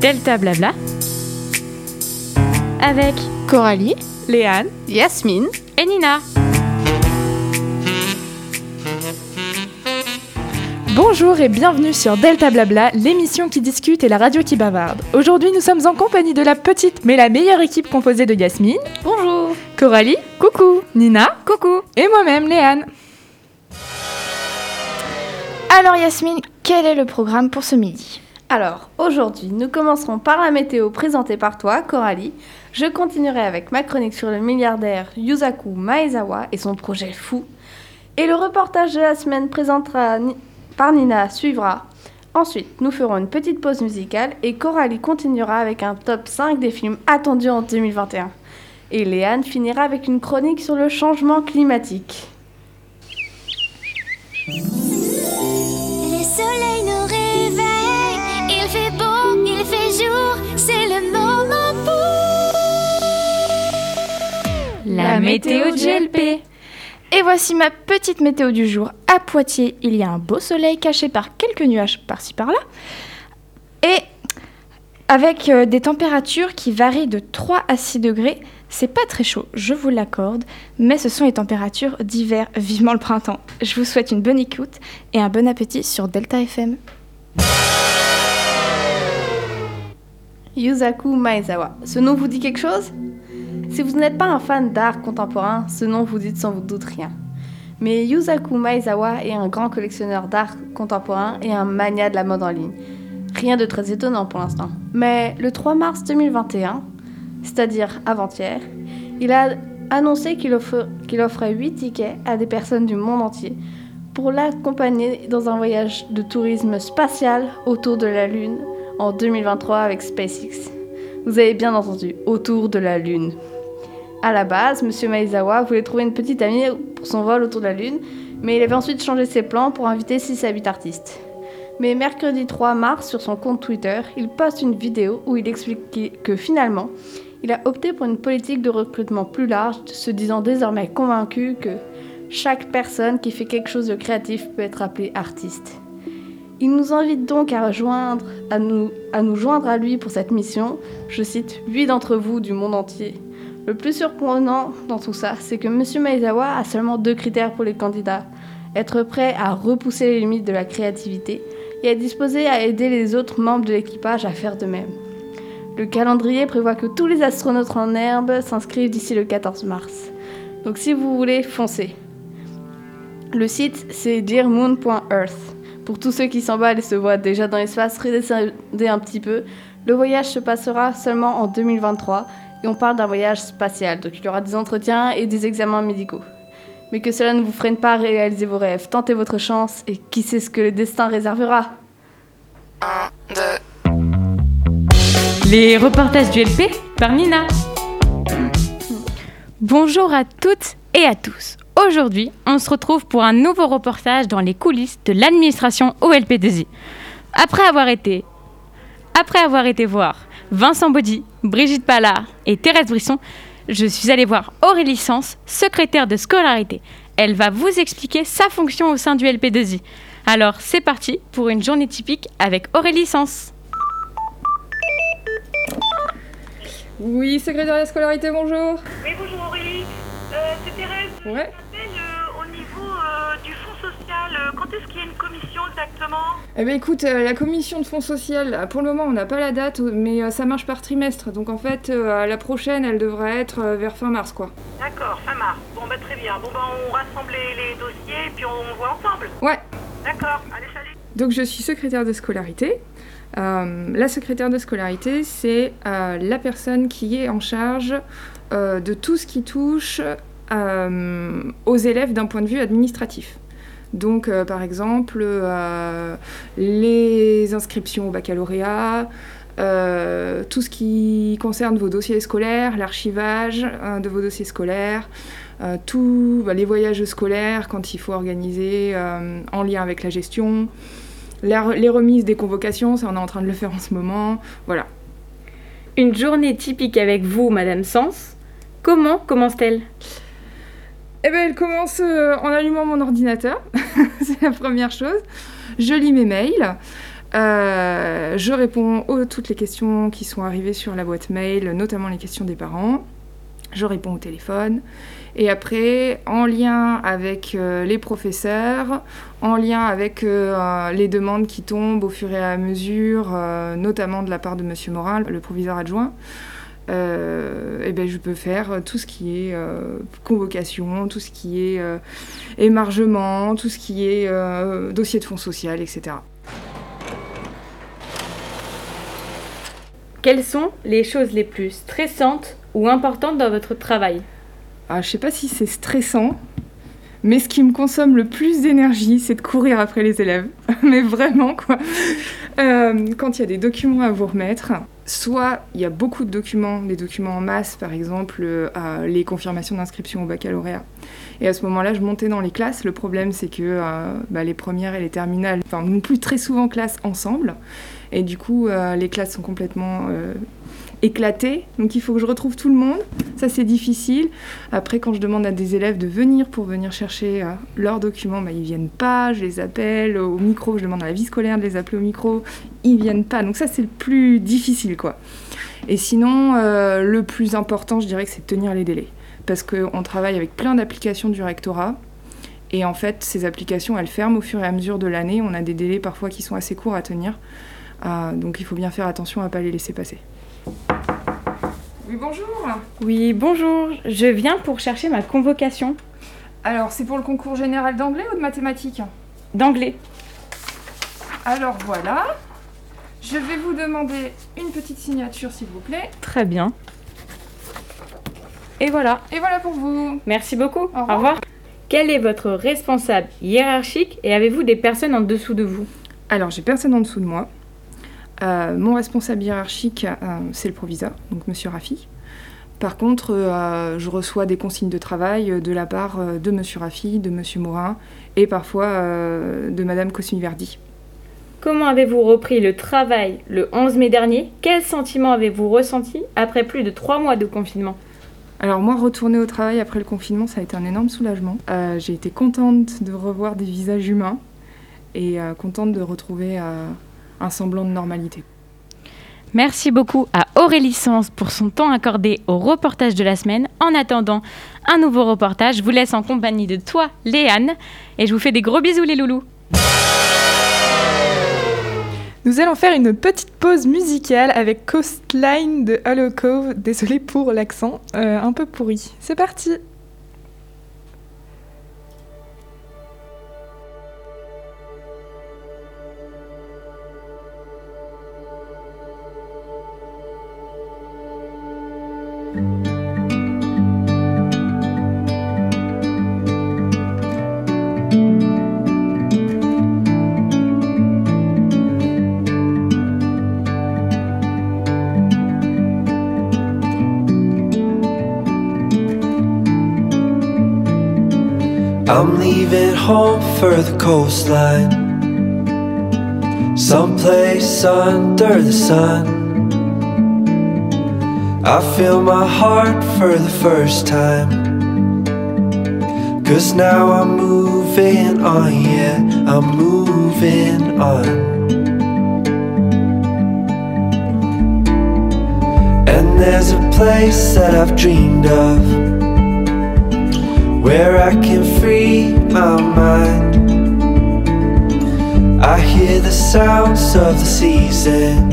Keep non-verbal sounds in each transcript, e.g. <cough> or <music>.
Delta Blabla. Avec Coralie, Léane. Yasmine. Et Nina. Bonjour et bienvenue sur Delta Blabla, l'émission qui discute et la radio qui bavarde. Aujourd'hui, nous sommes en compagnie de la petite mais la meilleure équipe composée de Yasmine, Bonjour. Coralie, coucou, Nina, coucou, et moi-même, Léane. Alors Yasmine, quel est le programme pour ce midi? Alors, aujourd'hui, nous commencerons par la météo présentée par toi, Coralie. Je continuerai avec ma chronique sur le milliardaire Yusaku Maezawa et son projet fou. Et le reportage de la semaine présentera Ni- par Nina suivra. Ensuite, nous ferons une petite pause musicale et Coralie continuera avec un top 5 des films attendus en 2021. Et Léane finira avec une chronique sur le changement climatique. Météo de GLP. Et voici ma petite météo du jour. À Poitiers, il y a un beau soleil caché par quelques nuages par-ci par-là. Et avec euh, des températures qui varient de 3 à 6 degrés. C'est pas très chaud, je vous l'accorde, mais ce sont les températures d'hiver, vivement le printemps. Je vous souhaite une bonne écoute et un bon appétit sur Delta FM. Yusaku Maezawa. Ce nom vous dit quelque chose? Si vous n'êtes pas un fan d'art contemporain, ce nom vous dit sans vous doute rien. Mais Yusaku Maezawa est un grand collectionneur d'art contemporain et un mania de la mode en ligne. Rien de très étonnant pour l'instant. Mais le 3 mars 2021, c'est-à-dire avant-hier, il a annoncé qu'il offrait 8 tickets à des personnes du monde entier pour l'accompagner dans un voyage de tourisme spatial autour de la Lune en 2023 avec SpaceX. Vous avez bien entendu, autour de la Lune. À la base, M. Maezawa voulait trouver une petite amie pour son vol autour de la Lune, mais il avait ensuite changé ses plans pour inviter 6 à 8 artistes. Mais mercredi 3 mars, sur son compte Twitter, il poste une vidéo où il explique que finalement, il a opté pour une politique de recrutement plus large, se disant désormais convaincu que chaque personne qui fait quelque chose de créatif peut être appelée artiste. Il nous invite donc à nous, à nous joindre à lui pour cette mission. Je cite huit d'entre vous du monde entier. Le plus surprenant dans tout ça, c'est que M. Maezawa a seulement deux critères pour les candidats être prêt à repousser les limites de la créativité et être disposé à aider les autres membres de l'équipage à faire de même. Le calendrier prévoit que tous les astronautes en herbe s'inscrivent d'ici le 14 mars. Donc si vous voulez, foncez. Le site, c'est dearmoon.earth. Pour tous ceux qui s'emballent et se voient déjà dans l'espace, redescendez un petit peu. Le voyage se passera seulement en 2023 et on parle d'un voyage spatial. Donc il y aura des entretiens et des examens médicaux. Mais que cela ne vous freine pas à réaliser vos rêves. Tentez votre chance et qui sait ce que le destin réservera. Les reportages du LP par Nina. Bonjour à toutes et à tous. Aujourd'hui, on se retrouve pour un nouveau reportage dans les coulisses de l'administration OLP2I. Après avoir été après avoir été voir Vincent Baudy, Brigitte Pallard et Thérèse Brisson, je suis allée voir Aurélie Sens, secrétaire de scolarité. Elle va vous expliquer sa fonction au sein du LP2I. Alors, c'est parti pour une journée typique avec Aurélie Sens. Oui, secrétaire de la scolarité, bonjour. Oui, bonjour Aurélie. Euh, c'est Thérèse. Ouais. Social. euh, quand est-ce qu'il y a une commission exactement Eh ben écoute, euh, la commission de fonds social, euh, pour le moment on n'a pas la date, mais ça marche par trimestre. Donc en fait, la prochaine, elle devrait être vers fin mars, quoi. D'accord, fin mars. Bon, bah très bien. Bon, bah on rassemble les, dossiers et puis on voit ensemble. Ouais. D'accord, allez, salut. Donc je suis secrétaire de scolarité. Euh, la secrétaire de scolarité, c'est euh, la personne qui est en charge euh, de tout ce qui touche aux élèves d'un point de vue administratif. Donc, euh, par exemple, euh, les inscriptions au baccalauréat, euh, tout ce qui concerne vos dossiers scolaires, l'archivage euh, de vos dossiers scolaires, tous bah, les voyages scolaires quand il faut organiser en lien avec la gestion, les remises des convocations, ça on est en train de le faire en ce moment, voilà. Une journée typique avec vous, Madame Sens. Comment commence-t-elle? Eh ben, elle commence euh, en allumant mon ordinateur, <laughs> c'est la première chose. Je lis mes mails. Euh, je réponds aux toutes les questions qui sont arrivées sur la boîte mail, notamment les questions des parents. Je réponds au téléphone. Et après, en lien avec euh, les professeurs, en lien avec les demandes qui tombent au fur et à mesure, notamment de la part de M. Morin, le proviseur adjoint, eh ben, je peux faire tout ce qui est convocation, tout ce qui est émargement, tout ce qui est dossier de fonds social, etc. Quelles sont les choses les plus stressantes ou importantes dans votre travail? Ah, Je sais pas si c'est stressant, mais ce qui me consomme le plus d'énergie, c'est de courir après les élèves. <laughs> mais vraiment, quoi. Euh, quand il y a des documents à vous remettre, soit il y a beaucoup de documents, des documents en masse, par exemple euh, les confirmations d'inscription au baccalauréat. Et à ce moment-là, je montais dans les classes. Le problème, c'est que euh, bah, les premières et les terminales, enfin, non plus très souvent classe ensemble. Et du coup, euh, les classes sont complètement euh, éclatées. Donc il faut que je retrouve tout le monde. Ça, c'est difficile. Après, quand je demande à des élèves de venir pour venir chercher euh, leurs documents, bah, ils viennent pas. Je les appelle au micro. Je demande à la vie scolaire de les appeler au micro. Ils viennent pas. Donc ça, c'est le plus difficile, quoi. Et sinon, le plus important, je dirais que c'est de tenir les délais. Parce qu'on travaille avec plein d'applications du rectorat. Et en fait, ces applications, elles ferment au fur et à mesure de l'année. On a des délais parfois qui sont assez courts à tenir. Ah, donc il faut bien faire attention à ne pas les laisser passer. Oui, bonjour. Oui, bonjour. Je viens pour chercher ma convocation. Alors, c'est pour le concours général d'anglais ou de mathématiques D'anglais. Alors voilà. Je vais vous demander une petite signature, s'il vous plaît. Très bien. Et voilà. Et voilà pour vous. Merci beaucoup. Au revoir. Quel est votre responsable hiérarchique et avez-vous des personnes en dessous de vous? Alors, j'ai personne en dessous de moi. Euh, mon responsable hiérarchique, euh, c'est le proviseur, donc Monsieur Raffi. Par contre, euh, je reçois des consignes de travail de la part de Monsieur Raffi, de Monsieur Morin et parfois de Madame Cosmi-Verdi. Comment avez-vous repris le travail le 11 mai dernier? Quels sentiments avez-vous ressenti après plus de trois mois de confinement? Alors moi, retourner au travail après le confinement, ça a été un énorme soulagement. j'ai été contente de revoir des visages humains et contente de retrouver un semblant de normalité. Merci beaucoup à Aurélie Sens pour son temps accordé au reportage de la semaine. En attendant un nouveau reportage, je vous laisse en compagnie de toi, Léane, et je vous fais des gros bisous les loulous. Nous allons faire une petite pause musicale avec Coastline de Hollow Cove. Désolée pour l'accent, euh, un peu pourri. C'est parti I'm leaving home for the coastline. Someplace under the sun. I feel my heart for the first time. Cause now I'm moving on, yeah, I'm moving on. And there's a place that I've dreamed of where I can free my mind. I hear the sounds of the season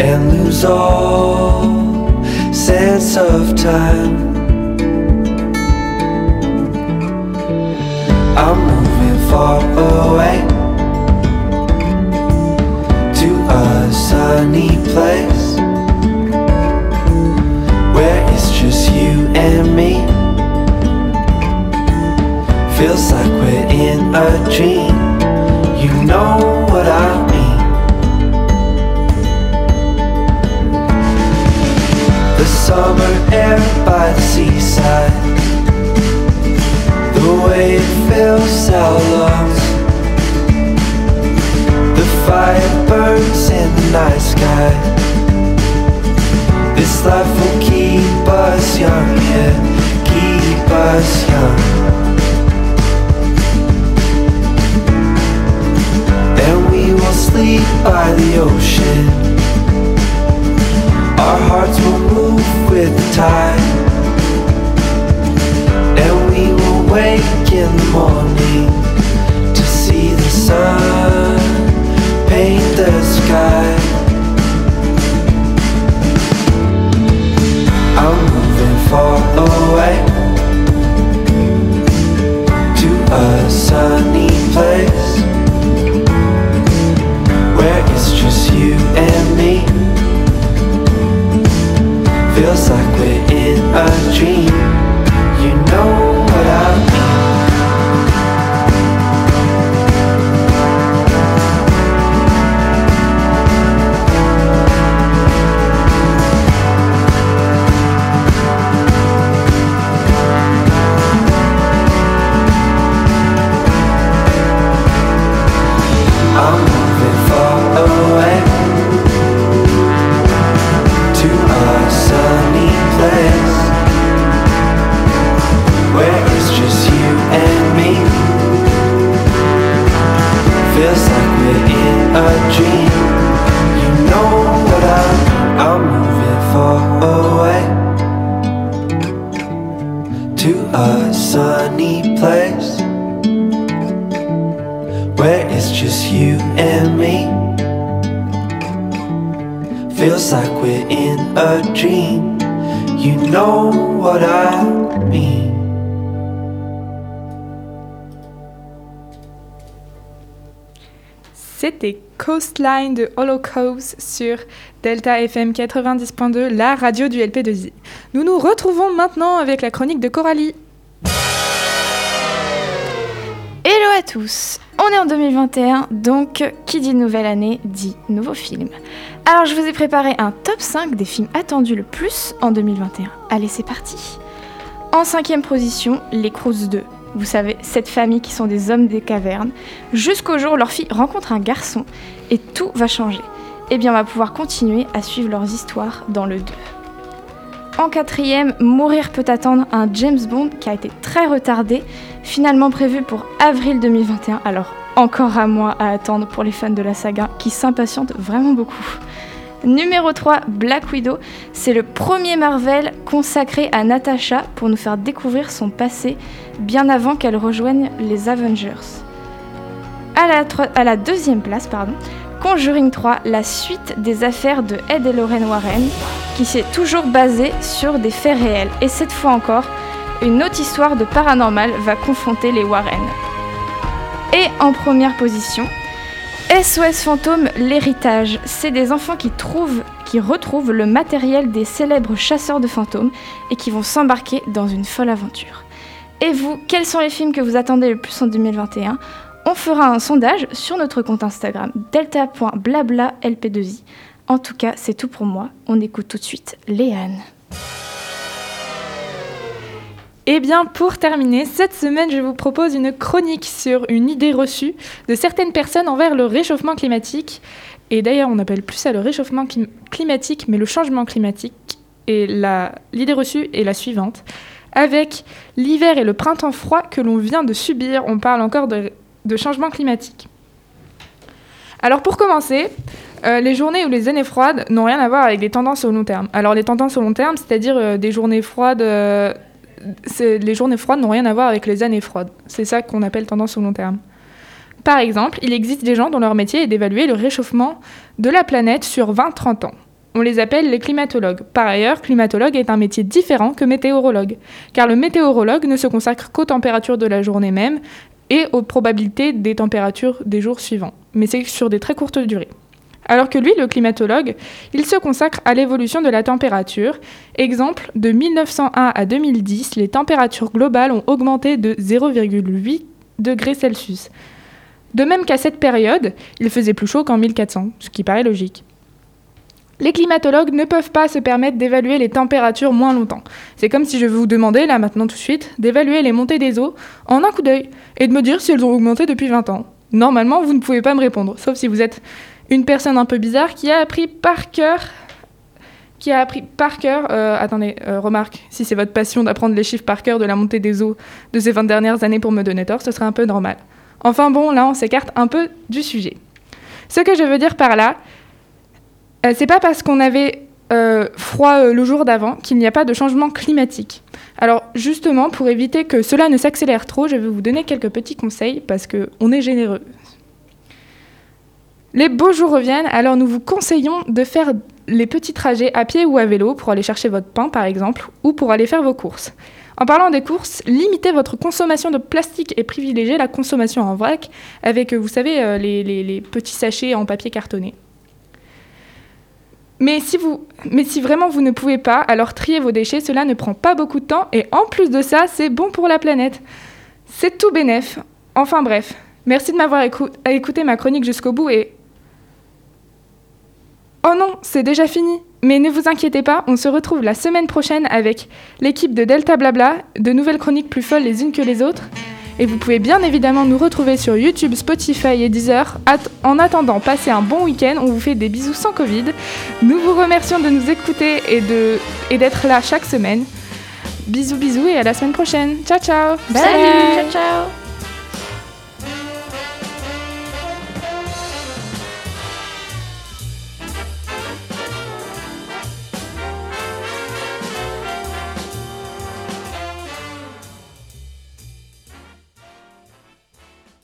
and lose all sense of time. I'm moving far away to a sunny place Feels like we're in a dream. You know what I mean. The summer air by the seaside. The way it fills our lungs. The fire burns in the night sky. This life will keep us young, yeah. Keep us young ocean. Our hearts will move with the tide, and we will wake in the morning to see the sun paint the sky. C'était Coastline de Holocaust sur Delta FM 90.2, la radio du LP2I. Nous nous retrouvons maintenant avec la chronique de Coralie. Hello à tous On est en 2021, donc qui dit nouvelle année dit nouveau film. Alors je vous ai préparé un top 5 des films attendus le plus en 2021. Allez, c'est parti En cinquième position, Les Croods 2. Vous savez, cette famille qui sont des hommes des cavernes, jusqu'au jour où leur fille rencontre un garçon et tout va changer. Eh bien, on va pouvoir continuer à suivre leurs histoires dans le 2. En quatrième, Mourir peut attendre un James Bond qui a été très retardé, finalement prévu pour avril 2021. Alors encore à moi à attendre pour les fans de la saga qui s'impatientent vraiment beaucoup. Numéro 3, Black Widow. C'est le premier Marvel consacré à Natasha pour nous faire découvrir son passé bien avant qu'elle rejoigne les Avengers. À la, à la deuxième place, pardon, Conjuring 3, la suite des affaires de Ed et Lorraine Warren, qui s'est toujours basée sur des faits réels. Et cette fois encore, une autre histoire de paranormal va confronter les Warren. Et en première position, SOS Fantôme, l'héritage. C'est des enfants qui trouvent, qui retrouvent le matériel des célèbres chasseurs de fantômes et qui vont s'embarquer dans une folle aventure. Et vous, quels sont les films que vous attendez le plus en 2021 On fera un sondage sur notre compte Instagram delta.blabla-lp2i. En tout cas, c'est tout pour moi. On écoute tout de suite Léane. Eh bien, pour terminer, cette semaine, je vous propose une chronique sur une idée reçue de certaines personnes envers le réchauffement climatique. Et d'ailleurs, on appelle plus ça le réchauffement clim- climatique, mais le changement climatique. Et l'idée reçue est la suivante. Avec l'hiver et le printemps froid que l'on vient de subir, on parle encore de, de changement climatique. Alors pour commencer, euh, les journées ou les années froides n'ont rien à voir avec les tendances au long terme. Alors les tendances au long terme, c'est-à-dire euh, des journées froides euh, les journées froides n'ont rien à voir avec les années froides. C'est ça qu'on appelle tendance au long terme. Par exemple, il existe des gens dont leur métier est d'évaluer le réchauffement de la planète sur 20-30 ans. On les appelle les climatologues. Par ailleurs, climatologue est un métier différent que météorologue, car le météorologue ne se consacre qu'aux températures de la journée même et aux probabilités des températures des jours suivants, mais c'est sur des très courtes durées. Alors que lui, le climatologue, il se consacre à l'évolution de la température. Exemple, de 1901 à 2010, les températures globales ont augmenté de 0,8 degrés Celsius. De même qu'à cette période, il faisait plus chaud qu'en 1400, ce qui paraît logique. Les climatologues ne peuvent pas se permettre d'évaluer les températures moins longtemps. C'est comme si je vous demandais, là maintenant tout de suite, d'évaluer les montées des eaux en un coup d'œil et de me dire si elles ont augmenté depuis 20 ans. Normalement, vous ne pouvez pas me répondre, sauf si vous êtes une personne un peu bizarre qui a appris par cœur qui a appris par cœur, euh, attendez, euh, remarque, si c'est votre passion d'apprendre les chiffres par cœur de la montée des eaux de ces 20 dernières années pour me donner tort, ce serait un peu normal. Enfin bon, là on s'écarte un peu du sujet. Ce que je veux dire par là, euh, c'est pas parce qu'on avait euh, froid euh, le jour d'avant qu'il n'y a pas de changement climatique. Alors justement, pour éviter que cela ne s'accélère trop, je vais vous donner quelques petits conseils parce qu'on est généreux. Les beaux jours reviennent, alors nous vous conseillons de faire les petits trajets à pied ou à vélo pour aller chercher votre pain par exemple, ou pour aller faire vos courses. En parlant des courses, limitez votre consommation de plastique et privilégiez la consommation en vrac avec, vous savez, les petits sachets en papier cartonné. Mais si, vous, mais si vraiment vous ne pouvez pas, alors trier vos déchets, cela ne prend pas beaucoup de temps et en plus de ça, c'est bon pour la planète. C'est tout bénef. Enfin bref, merci de m'avoir écou- écouté ma chronique jusqu'au bout et Oh non, c'est déjà fini. Mais ne vous inquiétez pas, on se retrouve la semaine prochaine avec l'équipe de Delta Blabla, de nouvelles chroniques plus folles les unes que les autres. Et vous pouvez bien évidemment nous retrouver sur YouTube, Spotify et Deezer. At- en attendant, passez un bon week-end. On vous fait des bisous sans Covid. Nous vous remercions de nous écouter et de et d'être là chaque semaine. Bisous bisous et à la semaine prochaine. Ciao ciao. Salut Ciao ciao